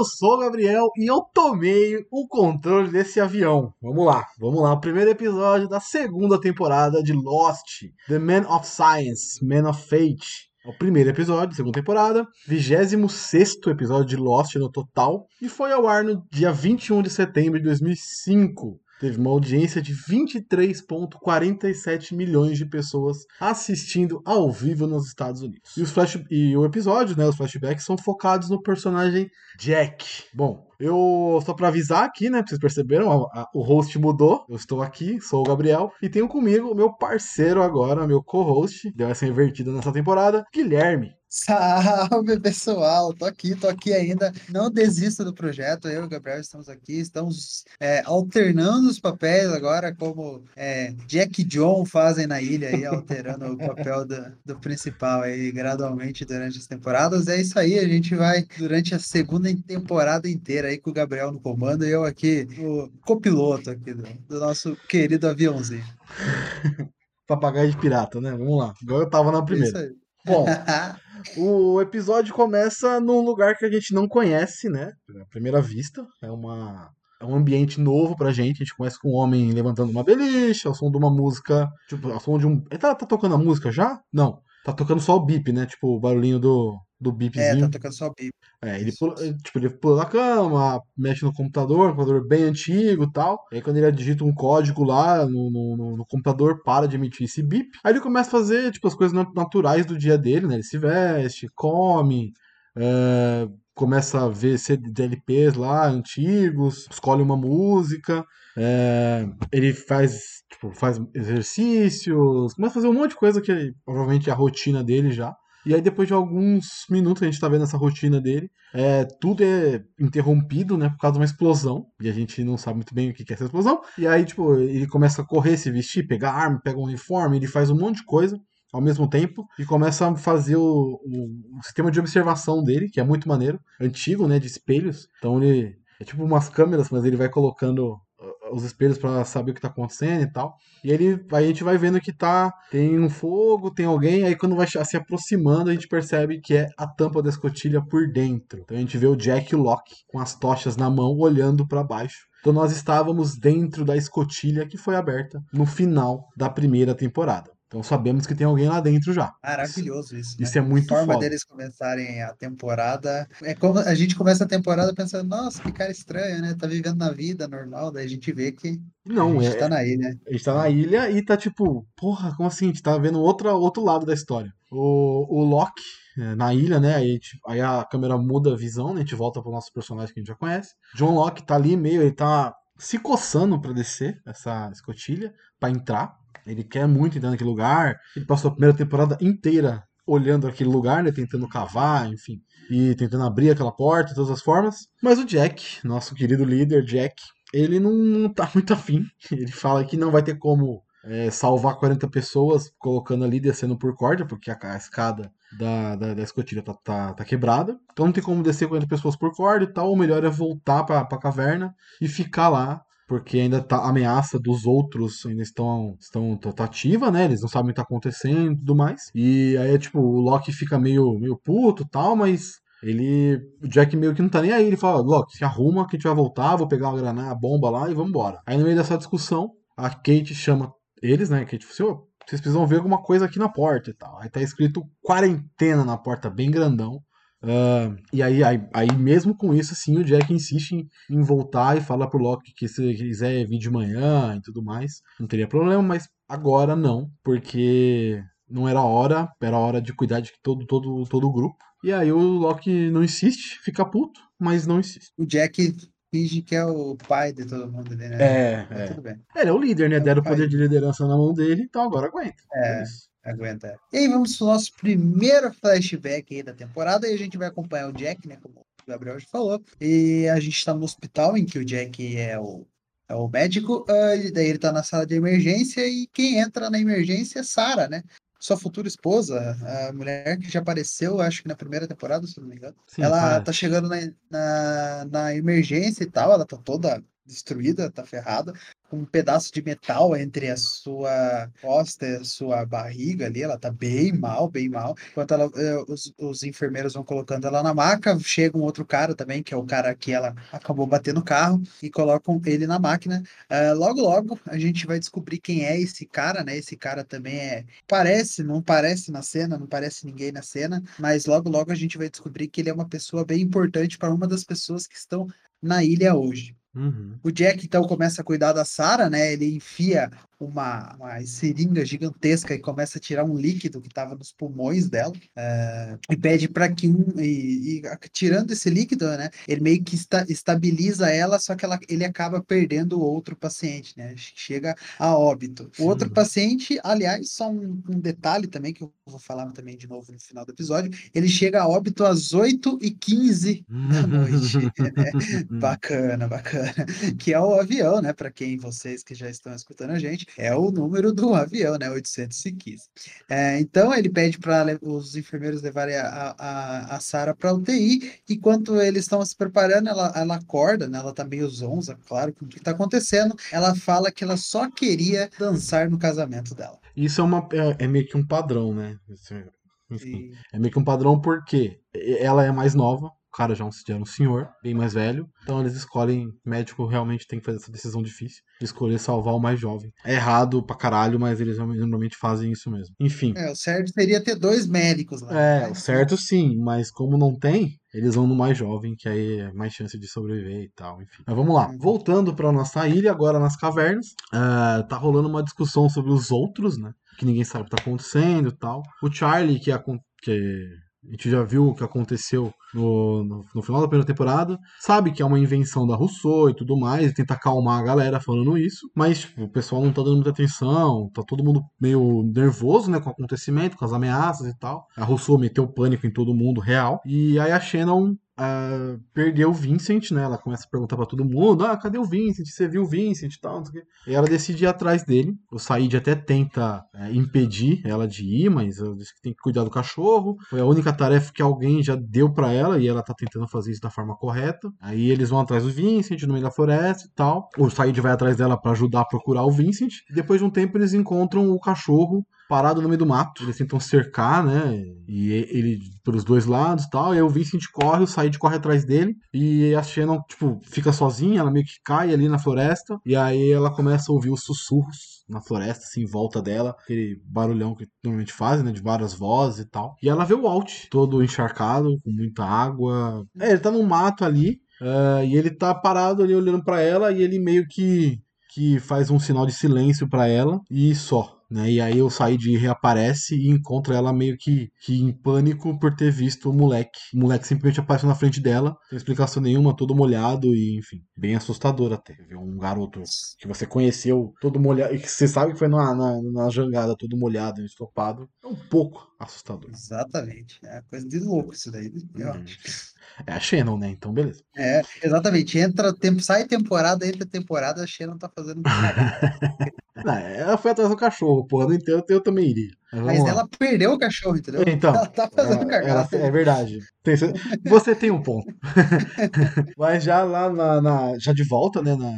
Eu sou o Gabriel e eu tomei o controle desse avião. Vamos lá, vamos lá. O primeiro episódio da segunda temporada de Lost, The Man of Science, Man of Fate. É o primeiro episódio, segunda temporada, 26 episódio de Lost no total, e foi ao ar no dia 21 de setembro de 2005 teve uma audiência de 23,47 milhões de pessoas assistindo ao vivo nos Estados Unidos. E, os flash... e o episódio, né, os flashbacks são focados no personagem Jack. Bom, eu só para avisar aqui, né, vocês perceberam, a, a, o host mudou. Eu estou aqui, sou o Gabriel e tenho comigo o meu parceiro agora, meu co-host, deu essa invertida nessa temporada, Guilherme. Salve pessoal, tô aqui, tô aqui ainda. Não desista do projeto, eu e o Gabriel estamos aqui, estamos é, alternando os papéis agora, como é, Jack e John fazem na ilha, aí, alterando o papel do, do, principal aí gradualmente durante as temporadas. É isso aí, a gente vai durante a segunda temporada inteira aí com o Gabriel no comando e eu aqui, o copiloto aqui do, do nosso querido aviãozinho. Papagaio de pirata, né? Vamos lá. Agora eu tava na primeira. É isso aí. Bom, o episódio começa num lugar que a gente não conhece, né? À primeira vista. É uma. É um ambiente novo pra gente. A gente começa com um homem levantando uma beliche, ao som de uma música. Tipo, ao som de um. Ele tá, tá tocando a música já? Não. Tá tocando só o bip, né? Tipo, o barulhinho do, do bipzinho. É, tá tocando só o bip. É, ele pula, tipo, ele pula da cama, mexe no computador, um computador bem antigo e tal. Aí quando ele digita um código lá no, no, no, computador, para de emitir esse bip. Aí ele começa a fazer, tipo, as coisas naturais do dia dele, né? Ele se veste, come, é, começa a ver CDLPs lá, antigos, escolhe uma música. É, ele faz, tipo, faz exercícios, começa a fazer um monte de coisa que provavelmente é a rotina dele já. E aí, depois de alguns minutos, a gente tá vendo essa rotina dele. É, tudo é interrompido, né? Por causa de uma explosão. E a gente não sabe muito bem o que é essa explosão. E aí, tipo, ele começa a correr, se vestir, pegar arma, pega um uniforme, ele faz um monte de coisa ao mesmo tempo e começa a fazer o, o, o sistema de observação dele, que é muito maneiro, antigo, né? De espelhos. Então ele. É tipo umas câmeras, mas ele vai colocando os espelhos para saber o que tá acontecendo e tal. E ele, aí a gente vai vendo que tá tem um fogo, tem alguém, aí quando vai se aproximando a gente percebe que é a tampa da escotilha por dentro. Então a gente vê o Jack e o Locke com as tochas na mão olhando para baixo. Então nós estávamos dentro da escotilha que foi aberta no final da primeira temporada. Então sabemos que tem alguém lá dentro já. Maravilhoso isso. Né? Isso é muito A forma foda. deles começarem a temporada. É como a gente começa a temporada pensando, nossa, que cara estranho, né? Tá vivendo na vida normal, daí a gente vê que não, a gente é, tá na ilha. A gente tá na ilha e tá tipo, porra, como assim? A gente tá vendo outro, outro lado da história. O, o Loki, é, na ilha, né? Aí, tipo, aí a câmera muda a visão, né? A gente volta pro nosso personagem que a gente já conhece. John Locke tá ali meio, ele tá se coçando para descer essa escotilha, para entrar. Ele quer muito entrar naquele lugar. Ele passou a primeira temporada inteira olhando aquele lugar, né? Tentando cavar, enfim. E tentando abrir aquela porta de todas as formas. Mas o Jack, nosso querido líder, Jack, ele não, tá muito afim. Ele fala que não vai ter como é, salvar 40 pessoas colocando ali, descendo por corda, porque a, a escada da, da, da escotilha tá, tá, tá, quebrada. Então não tem como descer 40 pessoas por corda e tal. O melhor é voltar pra, pra caverna e ficar lá porque ainda tá a ameaça dos outros ainda estão estão ativa, né? Eles não sabem o que tá acontecendo e tudo mais. E aí tipo, o Loki fica meio meio puto, tal, mas ele o Jack meio que não tá nem aí, ele fala: "Loki, se arruma que a gente vai voltar, vou pegar a granada, a bomba lá e vamos embora". Aí no meio dessa discussão, a Kate chama eles, né? Kate fala assim, vocês precisam ver alguma coisa aqui na porta e tal. Aí tá escrito quarentena na porta, bem grandão. Uh, e aí, aí, aí, mesmo com isso, assim, o Jack insiste em, em, voltar e fala pro Loki que se quiser vir de manhã e tudo mais, não teria problema, mas agora não, porque não era hora, era hora de cuidar de todo, todo, todo o grupo. E aí o Loki não insiste, fica puto, mas não insiste. O Jack finge que é o pai de todo mundo ali, né? É, é. tudo bem. Ele é o líder, né? É o Deram o poder de liderança na mão dele, então agora aguenta. É. isso. Aguenta. E aí vamos pro nosso primeiro flashback aí da temporada e a gente vai acompanhar o Jack, né? Como o Gabriel já falou. E a gente tá no hospital em que o Jack é o, é o médico. e daí ele tá na sala de emergência e quem entra na emergência é Sarah, né? Sua futura esposa, a mulher que já apareceu, acho que na primeira temporada, se não me engano. Sim, ela parece. tá chegando na, na, na emergência e tal, ela tá toda destruída, tá ferrada, com um pedaço de metal entre a sua costa e a sua barriga ali, ela tá bem mal, bem mal. Enquanto ela, eh, os, os enfermeiros vão colocando ela na maca, chega um outro cara também, que é o cara que ela acabou batendo o carro, e colocam ele na máquina. Ah, logo, logo, a gente vai descobrir quem é esse cara, né? Esse cara também é. Parece, não parece na cena, não parece ninguém na cena, mas logo, logo a gente vai descobrir que ele é uma pessoa bem importante para uma das pessoas que estão na ilha hoje. Uhum. O Jack então começa a cuidar da Sarah, né? Ele enfia uma, uma seringa gigantesca e começa a tirar um líquido que estava nos pulmões dela eh, e pede para que um e, e tirando esse líquido, né? Ele meio que esta- estabiliza ela, só que ela, ele acaba perdendo o outro paciente, né? Chega a óbito. O outro paciente, aliás, só um, um detalhe também que eu vou falar também de novo no final do episódio, ele chega a óbito às 8h15 da noite. né? Bacana, bacana. Que é o avião, né? Para quem vocês que já estão escutando a gente, é o número do avião, né? 815. É, então ele pede para os enfermeiros levarem a, a, a Sarah para UTI. Enquanto eles estão se preparando, ela, ela acorda, né? Ela tá meio zonza, claro, com o que está acontecendo. Ela fala que ela só queria dançar no casamento dela. Isso é, uma, é, é meio que um padrão, né? É- Enfim. É meio que um padrão porque ela é mais nova, o cara já é um, já é um senhor, bem mais velho. Então eles escolhem, médico realmente tem que fazer essa decisão difícil, de escolher salvar o mais jovem. É errado pra caralho, mas eles normalmente fazem isso mesmo. Enfim. é, o certo seria ter dois médicos lá. É, mas- certo sim, mas como não tem, eles vão no mais jovem, que aí é mais chance de sobreviver e tal, enfim. Mas vamos lá, Uhum. voltando pra nossa ilha, agora nas cavernas, ah, tá rolando uma discussão sobre os outros, né? Que ninguém sabe o que tá acontecendo e tal. O Charlie, que, acon- que a gente já viu o que aconteceu no, no, no final da primeira temporada, sabe que é uma invenção da Rousseau e tudo mais, e tenta acalmar a galera falando isso, mas tipo, o pessoal não tá dando muita atenção, tá todo mundo meio nervoso, né, com o acontecimento, com as ameaças e tal. A Rousseau meteu pânico em todo mundo real, e aí a Shannon ah, perdeu o Vincent, né? Ela começa a perguntar pra todo mundo: Ah, cadê o Vincent? Você viu o Vincent e tal? E ela decide ir atrás dele. O Said até tenta eh, impedir ela de ir, mas ela diz que tem que cuidar do cachorro. Foi a única tarefa que alguém já deu pra ela e ela tá tentando fazer isso da forma correta. Aí eles vão atrás do Vincent no meio da floresta e tal. O Said vai atrás dela pra ajudar a procurar o Vincent. Depois de um tempo eles encontram o cachorro parado no meio do mato. Eles tentam cercar, né? E ele pelos dois lados e tal. E aí o Vincent corre, o Said corre atrás dele. E a Shannon, tipo, fica sozinha, ela meio que cai ali na floresta. E aí ela começa a ouvir os sussurros na floresta, assim, em volta dela. Aquele barulhão que normalmente fazem, né? De várias vozes e tal. E ela vê o Walt, todo encharcado, com muita água. É, ele tá no mato ali. ah, e ele tá parado ali olhando pra ela. E ele meio que que faz um sinal de silêncio pra ela e só. Né? E aí o Said reaparece e encontra ela meio que, que em pânico por ter visto o moleque. O moleque simplesmente apareceu na frente dela, sem explicação nenhuma, todo molhado e, enfim, bem assustador até. Ver um garoto que você conheceu todo molhado, e que você sabe que foi na, na, na jangada, todo molhado, estopado, é um pouco assustador. Exatamente. É coisa de louco isso daí, eu Uhum. acho. É a Shannon, né? Então, beleza. É, exatamente. Entra tempo, sai temporada, entra temporada, a Shannon tá fazendo. Não, ela foi atrás do cachorro, porra, não entendo, eu também iria. Mas, Mas ela perdeu o cachorro, entendeu? Então, ela tá fazendo cagada. é verdade. Você tem um ponto. Mas já lá na, na- já de volta, né, na,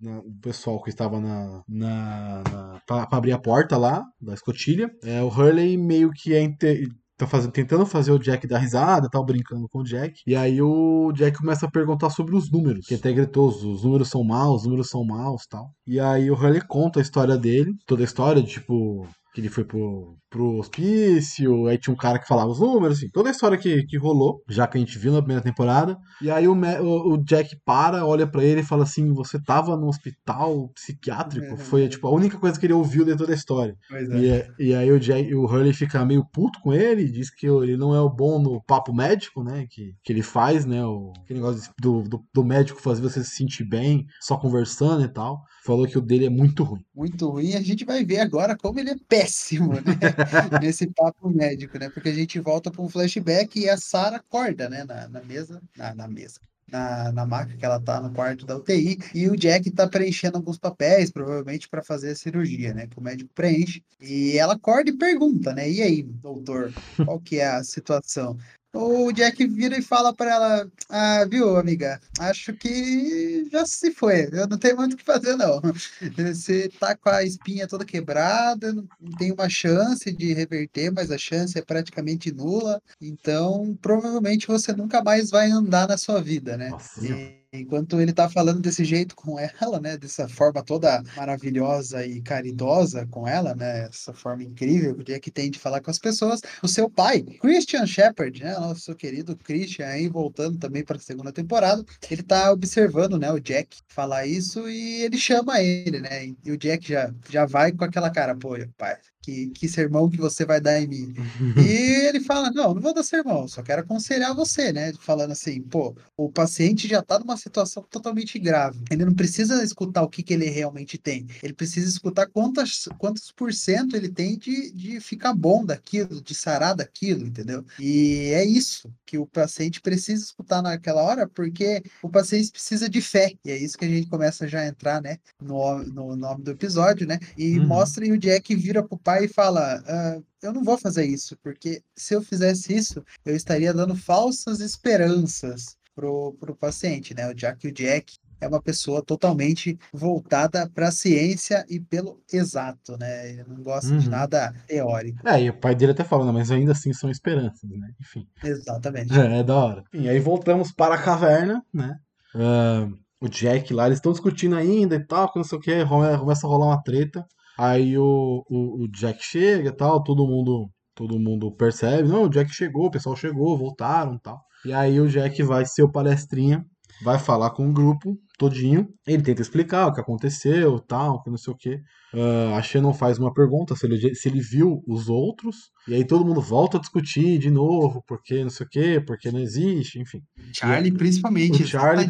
na- o pessoal que estava na, na, na pra, abrir a porta lá da escotilha, é, o Hurley meio que é inte- tá fazendo, tentando fazer o Jack dar risada, tal, brincando com o Jack. E aí o Jack começa a perguntar sobre os números, que até gritou, os os números são maus, os números são maus, tal. E aí o Hurley conta a história dele, toda a história, de, tipo, que ele foi pro, pro hospício, aí tinha um cara que falava os números, assim, toda a história que, que rolou, já que a gente viu na primeira temporada. E aí o, o, o Jack para, olha para ele e fala assim: Você tava no hospital psiquiátrico? Foi tipo a única coisa que ele ouviu dentro da história. É. E, é, e, aí o, Jack, o Hurley fica meio puto com ele, diz que ele não é o bom no papo médico, né? Que, que ele faz, né? O aquele negócio do, do, do médico fazer você se sentir bem, só conversando e tal. Falou que o dele é muito ruim. Muito ruim. A gente vai ver agora como ele é péssimo, né? Nesse papo médico, né? Porque a gente volta para um flashback e a Sarah acorda, né? Na, na mesa. Na, na mesa na, na maca que ela tá no quarto da UTI e o Jack tá preenchendo alguns papéis, provavelmente para fazer a cirurgia, né? Que o médico preenche. E ela acorda e pergunta, né? E aí, doutor, qual que é a situação? O Jack vira e fala para ela: Ah, viu, amiga? Acho que já se foi. Eu não tenho muito o que fazer, não. Você tá com a espinha toda quebrada, não tem uma chance de reverter, mas a chance é praticamente nula. Então, provavelmente você nunca mais vai andar na sua vida, né? Nossa, e enquanto ele tá falando desse jeito com ela, né, dessa forma toda maravilhosa e caridosa com ela, né, essa forma incrível que tem de falar com as pessoas, o seu pai, Christian Shepard, né, nosso querido Christian aí voltando também para a segunda temporada, ele tá observando, né, o Jack falar isso e ele chama ele, né, e o Jack já já vai com aquela cara, pô, pai, que, que sermão que você vai dar em mim? e ele fala, não, não vou dar sermão, só quero aconselhar você, né? Falando assim, pô, o paciente já tá numa situação totalmente grave. Ele não precisa escutar o que, que ele realmente tem. Ele precisa escutar quantas, quantos por cento ele tem de, de ficar bom daquilo, de sarar daquilo, entendeu? E é isso que o paciente precisa escutar naquela hora, porque o paciente precisa de fé. E é isso que a gente começa já a entrar, né? No, no nome do episódio, né? E uhum. mostra e o Jack vira pro pai e fala: ah, Eu não vou fazer isso, porque se eu fizesse isso, eu estaria dando falsas esperanças pro, pro paciente, né? Já que o Jack é uma pessoa totalmente voltada para a ciência e pelo exato, né? Ele não gosta uhum. de nada teórico. É, e o pai dele até falando, mas ainda assim são esperanças, né? Enfim. Exatamente. É, é da hora. Enfim, aí voltamos para a caverna, né? Uh, o Jack lá, eles estão discutindo ainda e tal, que não sei o que, começa a rolar uma treta. Aí o, o, o Jack chega e tal, todo mundo, todo mundo percebe, não, o Jack chegou, o pessoal chegou, voltaram tal. E aí o Jack vai ser o palestrinha, vai falar com o grupo todinho, ele tenta explicar o que aconteceu, tal, que não sei o que. Uh, a Shannon faz uma pergunta se ele, se ele viu os outros, e aí todo mundo volta a discutir de novo, porque não sei o que, porque não existe, enfim. Charlie, principalmente, o Charlie,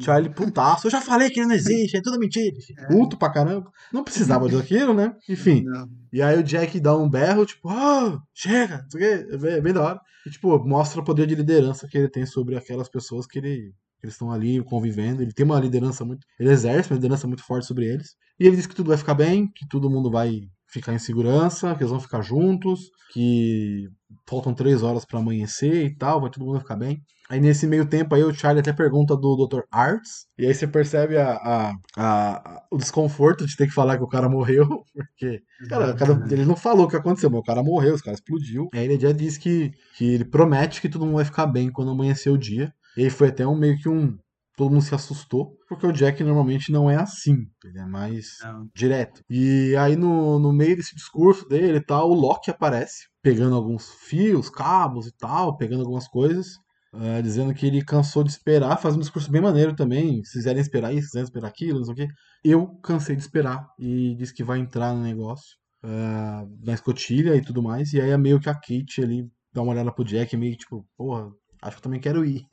Charlie putaço, eu já falei que não existe, é tudo mentira. É. Puto pra caramba. Não precisava daquilo, né? Enfim. Não. E aí o Jack dá um berro, tipo, ah, oh, chega, não sei o que, é bem da hora. E, tipo, mostra o poder de liderança que ele tem sobre aquelas pessoas que ele eles estão ali convivendo. Ele tem uma liderança muito. Ele exerce uma liderança muito forte sobre eles. E ele diz que tudo vai ficar bem, que todo mundo vai ficar em segurança, que eles vão ficar juntos, que faltam três horas para amanhecer e tal, vai todo mundo ficar bem. Aí nesse meio tempo aí o Charlie até pergunta do Dr. Arts, e aí você percebe a, a, a, o desconforto de ter que falar que o cara morreu, porque cara, cara, ele não falou o que aconteceu, mas o cara morreu, os caras explodiu. Aí ele já diz que, que ele promete que todo mundo vai ficar bem quando amanhecer o dia. E aí foi até um meio que um. Todo mundo se assustou, porque o Jack normalmente não é assim, ele é mais não. direto. E aí no, no meio desse discurso dele e tal, o Loki aparece, pegando alguns fios, cabos e tal, pegando algumas coisas. Uh, dizendo que ele cansou de esperar, faz um discurso bem maneiro também. Se quiserem esperar isso, se quiserem esperar aquilo, não sei o quê. Eu cansei de esperar e disse que vai entrar no negócio, uh, na escotilha e tudo mais. E aí é meio que a Kate ali dá uma olhada pro Jack, meio tipo, porra, Acho que eu também quero ir.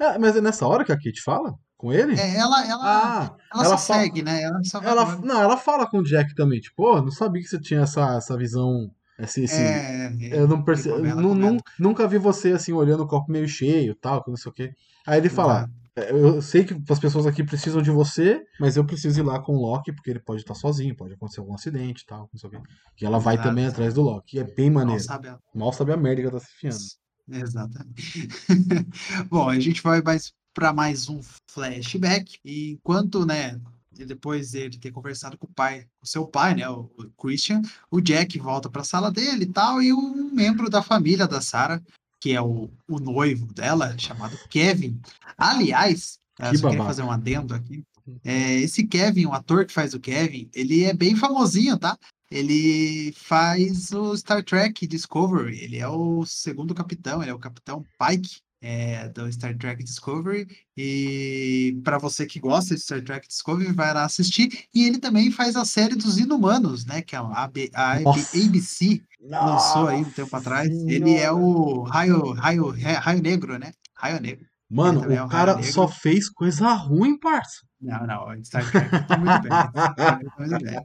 ah, mas é nessa hora que a Kate fala com ele? É, ela, ela, ah, ela, ela só fala... segue, né? Ela, só ela Não, ela fala com o Jack também, tipo, oh, não sabia que você tinha essa, essa visão. Esse, esse... É, eu não perce... nunca vi você assim olhando o copo meio cheio, tal, que não sei o quê. Aí ele fala: é, Eu sei que as pessoas aqui precisam de você, mas eu preciso ir lá com o Loki, porque ele pode estar sozinho, pode acontecer algum acidente e tal, não sei o quê. E ela vai também atrás do Loki. E é bem maneiro. Mal sabe a, Mal sabe a merda que ela tá se fiando. Exatamente. Bom, a gente vai mais para mais um flashback. E enquanto, né, depois dele ter conversado com o pai, com seu pai, né, o Christian, o Jack volta para a sala dele e tal, e um membro da família da Sarah, que é o, o noivo dela, chamado Kevin. Aliás, eu só queria fazer um adendo aqui. É, esse Kevin, o ator que faz o Kevin, ele é bem famosinho, tá? Ele faz o Star Trek Discovery. Ele é o segundo capitão, ele é o capitão Pike. É, do Star Trek Discovery e para você que gosta de Star Trek Discovery vai lá assistir e ele também faz a série dos Inumanos, né? Que é a, AB, a ABC lançou aí um tempo atrás. Ele é o Raio, Raio, Raio Negro, né? Raio Negro. Mano, o é cara só fez coisa ruim, parça. Não, não, Star Trek tá muito bem. Tá muito bem.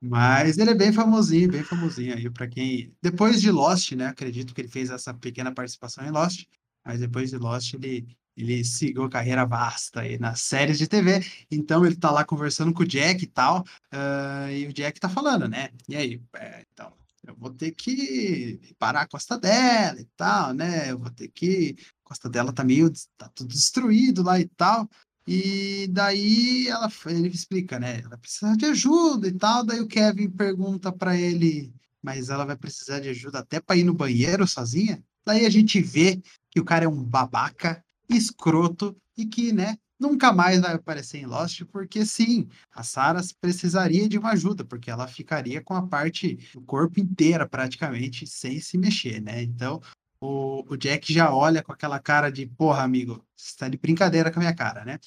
Mas ele é bem famosinho, bem famosinho aí para quem. Depois de Lost, né? Acredito que ele fez essa pequena participação em Lost, mas depois de Lost ele, ele seguiu carreira vasta aí nas séries de TV. Então ele tá lá conversando com o Jack e tal, uh, e o Jack tá falando, né? E aí, é, então, eu vou ter que parar a costa dela e tal, né? Eu vou ter que. A costa dela tá meio. tá tudo destruído lá e tal. E daí ela, ele explica, né? Ela precisa de ajuda e tal. Daí o Kevin pergunta para ele, mas ela vai precisar de ajuda até para ir no banheiro sozinha? Daí a gente vê que o cara é um babaca, escroto e que, né, nunca mais vai aparecer em Lost, porque sim, a Sarah precisaria de uma ajuda, porque ela ficaria com a parte do corpo inteira praticamente sem se mexer, né? Então o, o Jack já olha com aquela cara de porra, amigo, você está de brincadeira com a minha cara, né?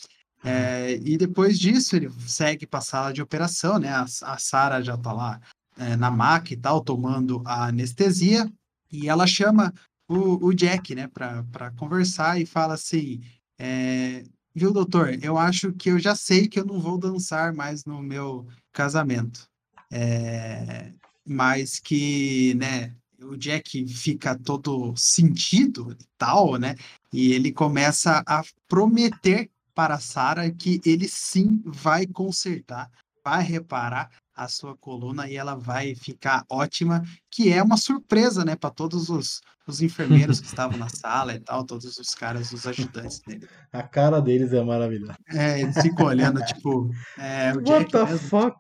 É, e depois disso ele segue para a sala de operação, né? A, a Sara já está lá é, na maca e tal, tomando a anestesia, e ela chama o, o Jack, né, para conversar e fala assim: é, Viu, doutor, eu acho que eu já sei que eu não vou dançar mais no meu casamento. É, mas que, né, o Jack fica todo sentido e tal, né? E ele começa a prometer para Sarah que ele sim vai consertar, vai reparar a sua coluna e ela vai ficar ótima, que é uma surpresa, né, para todos os, os enfermeiros que estavam na sala e tal, todos os caras, os ajudantes dele. A cara deles é maravilhosa. É, eles ficam olhando, tipo, é, o What Jack the mesmo. fuck?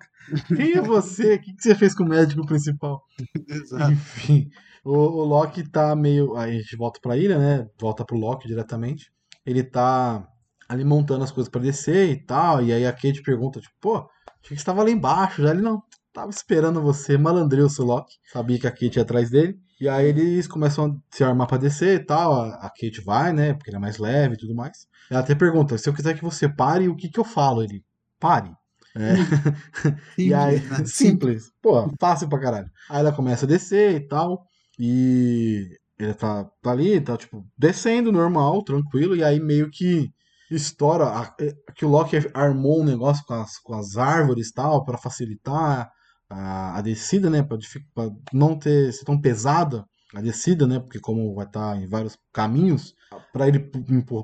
Quem é você? O que, que você fez com o médico principal? Exato. Enfim. O, o Loki tá meio. Aí a gente volta pra ilha, né? Volta pro Loki diretamente. Ele tá ali montando as coisas para descer e tal. E aí a Kate pergunta, tipo, pô, achei que você tava lá embaixo. Já ele não. Tava esperando você, malandreu o Loki. Sabia que a Kate ia atrás dele. E aí eles começam a se armar para descer e tal. A Kate vai, né? Porque ele é mais leve e tudo mais. Ela até pergunta: se eu quiser que você pare, o que que eu falo? Ele, pare. É. e aí, né? simples. Pô, fácil pra caralho. Aí ela começa a descer e tal. E ele tá, tá ali, tá tipo, descendo normal, tranquilo, e aí meio que estoura. A, é, que o Loki armou um negócio com as, com as árvores tal, para facilitar a, a descida, né? Pra, não ter ser tão pesada a descida, né? Porque como vai estar tá em vários caminhos, para ele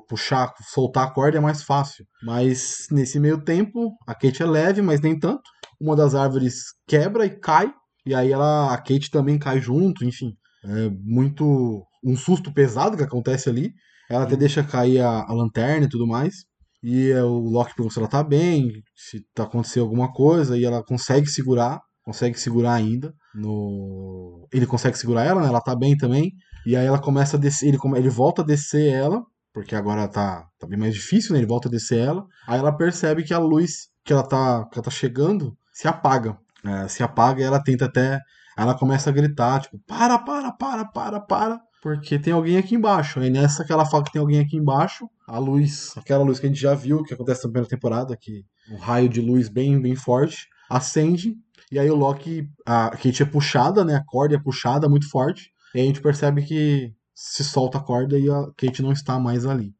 puxar, soltar a corda é mais fácil. Mas nesse meio tempo, a Kate é leve, mas nem tanto. Uma das árvores quebra e cai. E aí ela, a Kate também cai junto, enfim. É muito. um susto pesado que acontece ali. Ela até deixa cair a, a lanterna e tudo mais. E é, o Loki pergunta se ela tá bem, se tá acontecendo alguma coisa, e ela consegue segurar, consegue segurar ainda. No... Ele consegue segurar ela, né? Ela tá bem também. E aí ela começa a descer, ele, ele volta a descer ela, porque agora tá, tá bem mais difícil, né? Ele volta a descer ela. Aí ela percebe que a luz que ela tá, que ela tá chegando se apaga. É, se apaga e ela tenta até ela começa a gritar, tipo, para, para, para, para, para, porque tem alguém aqui embaixo. Aí nessa que ela fala que tem alguém aqui embaixo, a luz, aquela luz que a gente já viu, que acontece na primeira temporada, que um raio de luz bem, bem forte, acende, e aí o Loki, a Kate é puxada, né, a corda é puxada muito forte, e a gente percebe que se solta a corda e a Kate não está mais ali.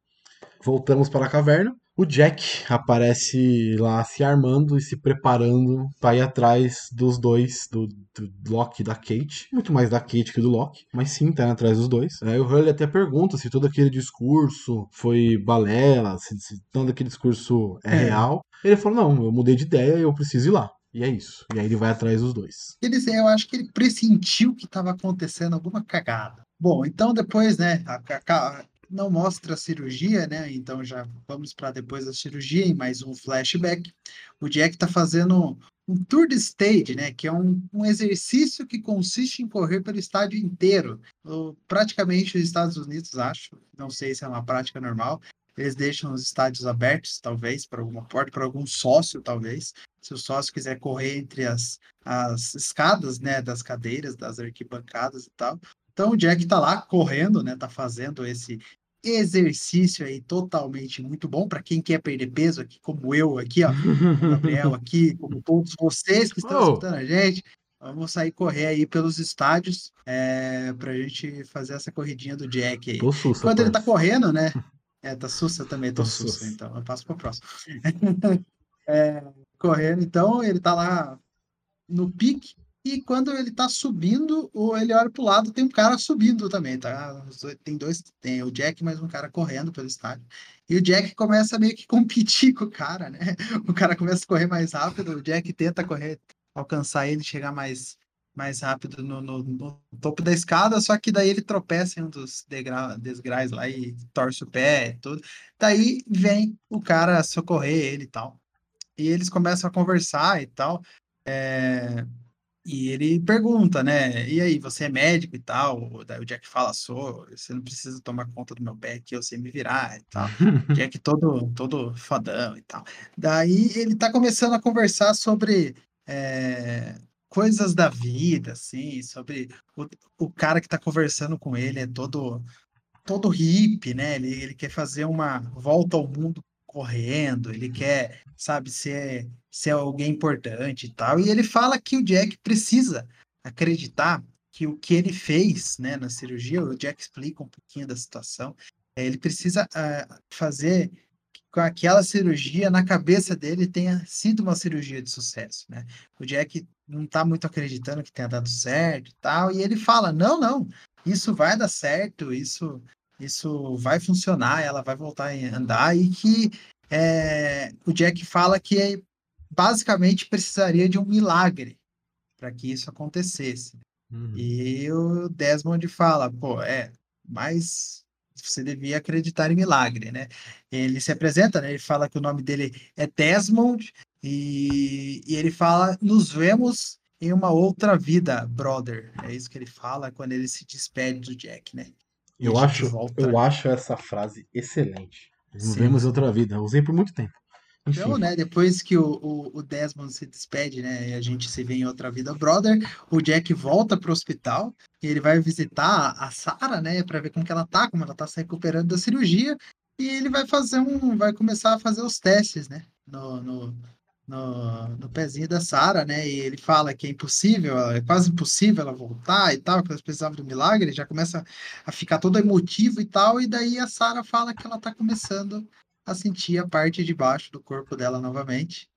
Voltamos para a caverna, o Jack aparece lá se armando e se preparando para ir atrás dos dois, do, do Loki e da Kate. Muito mais da Kate que do Loki, mas sim, tá atrás dos dois. Aí o Hurley até pergunta se todo aquele discurso foi balela, se, se todo aquele discurso é, é real. Ele falou: não, eu mudei de ideia e eu preciso ir lá. E é isso. E aí ele vai atrás dos dois. Ele, eu acho que ele pressentiu que estava acontecendo alguma cagada. Bom, então depois, né, a, a, não mostra a cirurgia, né? Então já vamos para depois da cirurgia em mais um flashback. O Jack está fazendo um tour de stage, né? Que é um, um, exercício que consiste em correr pelo estádio inteiro. praticamente os Estados Unidos, acho. Não sei se é uma prática normal. Eles deixam os estádios abertos, talvez, para alguma porta, para algum sócio, talvez. se o sócio quiser correr entre as, as escadas, né, das cadeiras, das arquibancadas e tal. Então o Jack tá lá correndo, né, tá fazendo esse exercício aí totalmente muito bom para quem quer perder peso aqui, como eu aqui, ó, o Gabriel aqui, como todos vocês que estão Oh. escutando a gente. Vamos sair correr aí pelos estádios é, para a gente fazer essa corridinha do Jack aí. Tô sussa, Quando ele tá correndo, né? É, tá sussa eu também, tô, Tô sussa, sussa. então eu passo para o próximo. É, correndo, então ele tá lá no pique e quando ele tá subindo, ou ele olha pro lado, tem um cara subindo também, tá? Tem dois, tem o Jack mais um cara correndo pelo estádio. E o Jack começa meio que competir com o cara, né? O cara começa a correr mais rápido, o Jack tenta correr, alcançar ele, chegar mais mais rápido no, no- no topo da escada, só que daí ele tropeça em um dos degra desgrais lá e torce o pé e tudo. Daí vem o cara socorrer ele e tal. E eles começam a conversar e tal. é, E ele pergunta, né? E aí, você é médico e tal? Daí o Jack fala, sou, você não precisa tomar conta do meu pé aqui, eu sei me virar e tal. Jack todo, todo fodão e tal. Daí ele tá começando a conversar sobre é, coisas da vida, assim, sobre o, o cara que tá conversando com ele é todo todo hippie, né? Ele, ele quer fazer uma volta ao mundo correndo, ele quer, sabe, ser, ser alguém importante e tal. E ele fala que o Jack precisa acreditar que o que ele fez, né, na cirurgia, o Jack explica um pouquinho da situação, é, ele precisa ah, fazer com aquela cirurgia na cabeça dele tenha sido uma cirurgia de sucesso, né? O Jack não tá muito acreditando que tenha dado certo e tal, e ele fala: "Não, não, isso vai dar certo, isso isso vai funcionar, ela vai voltar a andar e que é, o Jack fala que basicamente precisaria de um milagre para que isso acontecesse. Uhum. E o Desmond fala, pô, é, mas você devia acreditar em milagre, né? Ele se apresenta, né? Ele fala que o nome dele é Desmond e, e ele fala, nos vemos em uma outra vida, brother. É isso que ele fala quando ele se despede do Jack, né? Eu acho, volta- eu acho essa frase excelente. Vemos em outra vida. Eu usei por muito tempo. Enfim. Então, né, depois que o, o, o Desmond se despede, né, e a gente se vê em outra vida brother, o Jack volta pro hospital e ele vai visitar a Sarah, né, para ver como que ela tá, como ela tá se recuperando da cirurgia, e ele vai fazer um, vai começar a fazer os testes, né, no, no, no, no pezinho da Sarah, né, e ele fala que é impossível, é quase impossível ela voltar e tal, que elas precisavam do milagre, já começa a ficar todo emotivo e tal, e daí a Sarah fala que ela tá começando a sentir a parte de baixo do corpo dela novamente.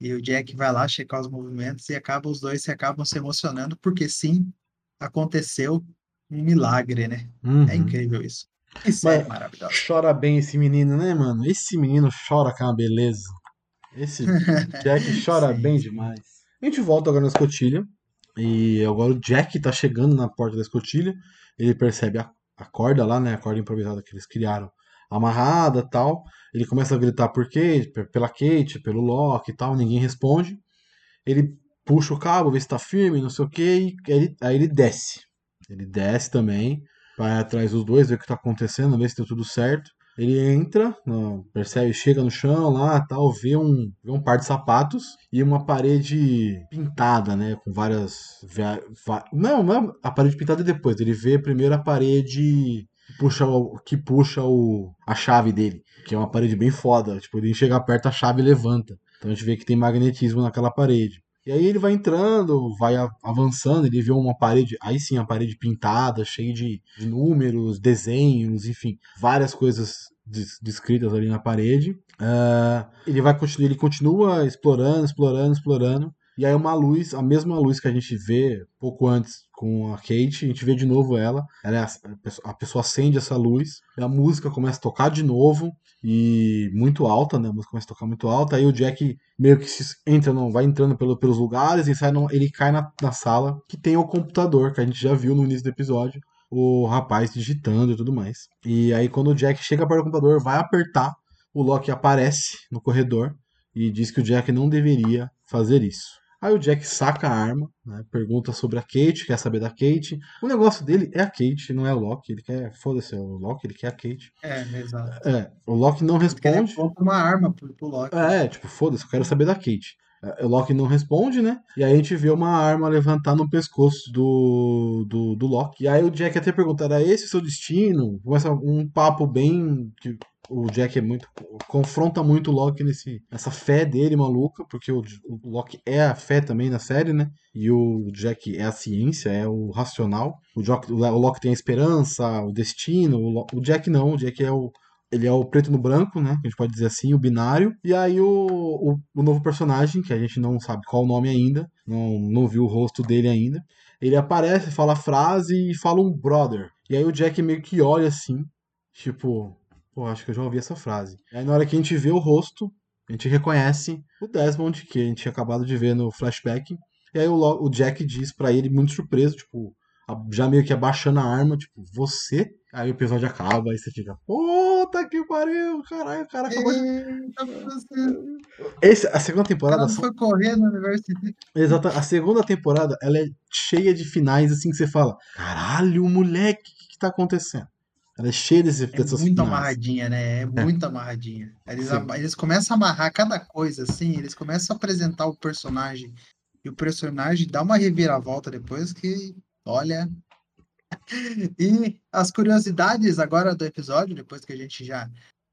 E o Jack vai lá checar os movimentos e acaba os dois se acabam se emocionando porque sim, aconteceu um milagre, né? Uhum. É incrível isso. Isso é Mas- maravilhoso. Chora bem esse menino, né, mano? Esse menino chora com uma beleza. Esse Jack chora bem demais. A gente volta agora na escotilha. E agora o Jack tá chegando na porta da escotilha. Ele percebe a, a corda lá, né? A corda improvisada que eles criaram. Amarrada tal. Ele começa a gritar por Kate, pe- pela Kate, pelo Loki e tal. Ninguém responde. Ele puxa o cabo, vê se tá firme, não sei o que. E ele- aí ele desce. Ele desce também. Vai atrás dos dois, ver o que tá acontecendo, ver se deu tudo certo. Ele entra, no- percebe, chega no chão lá, tal, vê um, vê um par de sapatos e uma parede pintada, né, com várias, não, não é a parede pintada depois. Ele vê primeiro a parede que puxa o, que puxa o, a chave dele, que é uma parede bem foda. Tipo, ele chega perto, a chave levanta. Então a gente vê que tem magnetismo naquela parede. E aí ele vai entrando, vai avançando, ele vê uma parede, aí sim, a parede pintada, cheia de, de números, desenhos, enfim, várias coisas descritas ali na parede. Ah, ele vai continuar, ele continua explorando, explorando, explorando. E aí uma luz, a mesma luz que a gente vê pouco antes com a Kate, a gente vê de novo ela. ela é a, a pessoa, acende essa luz, a música começa a tocar de novo e muito alta, né? A música começa a tocar muito alta. Aí o Jack meio que se entra, não, vai entrando pelo- pelos lugares e sai, não, ele cai na, na sala que tem o computador que a gente já viu no início do episódio, o rapaz digitando e tudo mais. E aí quando o Jack chega para o computador, vai apertar, o Loki aparece no corredor e diz que o Jack não deveria fazer isso. Aí o Jack saca a arma, né, pergunta sobre a Kate, quer saber da Kate. O negócio dele é a Kate, não é o Loki. Ele quer, foda-se, é o Loki, ele quer a Kate. É, exato. É, o Loki não ele responde. aponta uma arma pro, pro Loki. É, tipo, foda-se, eu quero saber da Kate. É, o Loki não responde, né? E aí a gente vê uma arma levantar no pescoço do, do, do Loki. E aí o Jack até pergunta: era esse seu destino? Começa um papo bem. que o Jack é muito. confronta muito o Loki nesse, nessa fé dele maluca, porque o, o Loki é a fé também na série, né? E o Jack é a ciência, é o racional. O, Jack, o Loki tem a esperança, o destino. O, o Jack não, o Jack é o, ele é o preto no branco, né? A gente pode dizer assim, o binário. E aí o, o, o, novo personagem, que a gente não sabe qual o nome ainda, não, não viu o rosto dele ainda. Ele aparece, fala a frase e fala um brother. E aí o Jack meio que olha assim, tipo, Pô, acho que eu já ouvi essa frase. Aí na hora que a gente vê o rosto, a gente reconhece o Desmond, que a gente tinha acabado de ver no flashback. E aí o, o Jack diz para ele, muito surpreso, tipo, já meio que abaixando a arma, tipo, você? Aí o episódio acaba, aí você fica, puta que pariu, caralho, o cara acabou de... Esse, a segunda temporada... Cara foi correr no universo Exato, a segunda temporada, ela é cheia de finais, assim, que você fala, caralho, moleque, o que, que tá acontecendo? Ela é cheia desse, é dessas muito finais. amarradinha, né? É, é. muito amarradinha. Eles, eles começam a amarrar cada coisa, assim, eles começam a apresentar o personagem. E o personagem dá uma reviravolta depois que, olha. E as curiosidades agora do episódio, depois que a gente já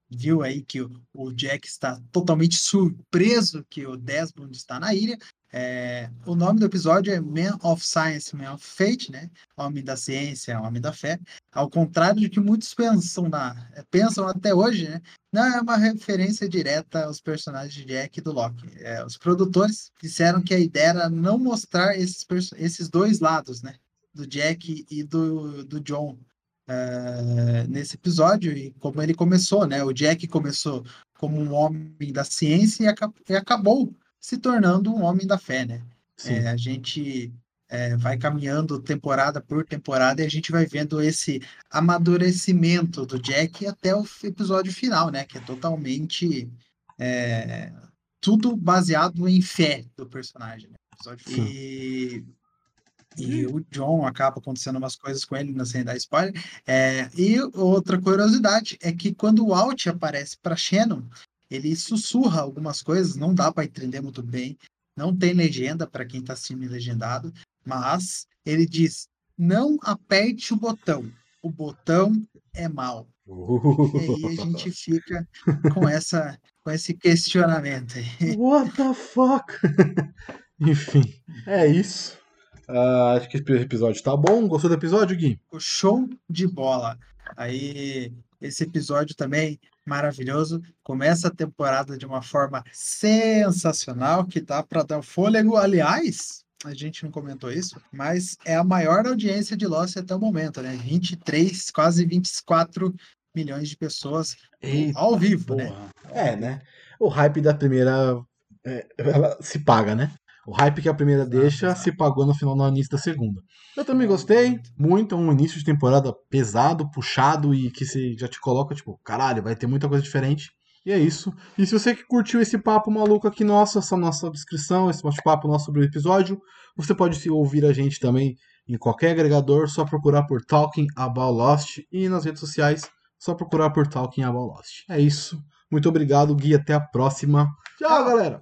viu aí que o, Jack está totalmente surpreso que o Desmond está na ilha, é, o nome do episódio é Man of Science, Man of Fate, né? Homem da ciência, homem da fé. Ao contrário de que muitos pensam, na, pensam até hoje, né? Não é uma referência direta aos personagens de Jack e do Loki. É, os produtores disseram que a ideia era não mostrar esses, esses dois lados, né? Do Jack e do, do John. Uh, nesse episódio e como ele começou, né? O Jack começou como um homem da ciência e, e acabou se tornando um homem da fé, né? É, a gente é, vai caminhando temporada por temporada e a gente vai vendo esse amadurecimento do Jack até o episódio final, né? Que é totalmente é, tudo baseado em fé do personagem. Né? E, e o John acaba acontecendo umas coisas com ele, sei dar spoiler. É, e outra curiosidade é que quando o Alt aparece para Shannon, ele sussurra algumas coisas, não dá para entender muito bem, não tem legenda para quem está assistindo legendado, mas ele diz: não aperte o botão, o botão é mal. Uh. E aí a gente fica com essa com esse questionamento aí. What the fuck? Enfim, é isso. Uh, acho que esse episódio tá bom. Gostou do episódio, Gui? O show de bola. Aí, esse episódio também maravilhoso. Começa a temporada de uma forma sensacional, que dá para dar fôlego. Aliás, a gente não comentou isso, mas é a maior audiência de Lost até o momento, né? 23, quase 24 milhões de pessoas Eita, ao vivo, né? porra. né? É, né? O hype da primeira é, ela se paga, né? O hype que a primeira deixa se pagou no final no início da segunda. Eu também gostei muito, um início de temporada pesado, puxado e que se já te coloca tipo, caralho, vai ter muita coisa diferente. E é isso. E se você que curtiu esse papo maluco aqui nosso, essa nossa descrição, esse bate-papo nosso sobre o episódio, você pode ouvir a gente também em qualquer agregador, só procurar por Talking About Lost e nas redes sociais, só procurar por Talking About Lost. É isso. Muito obrigado, Gui. Até a próxima. Tchau, galera!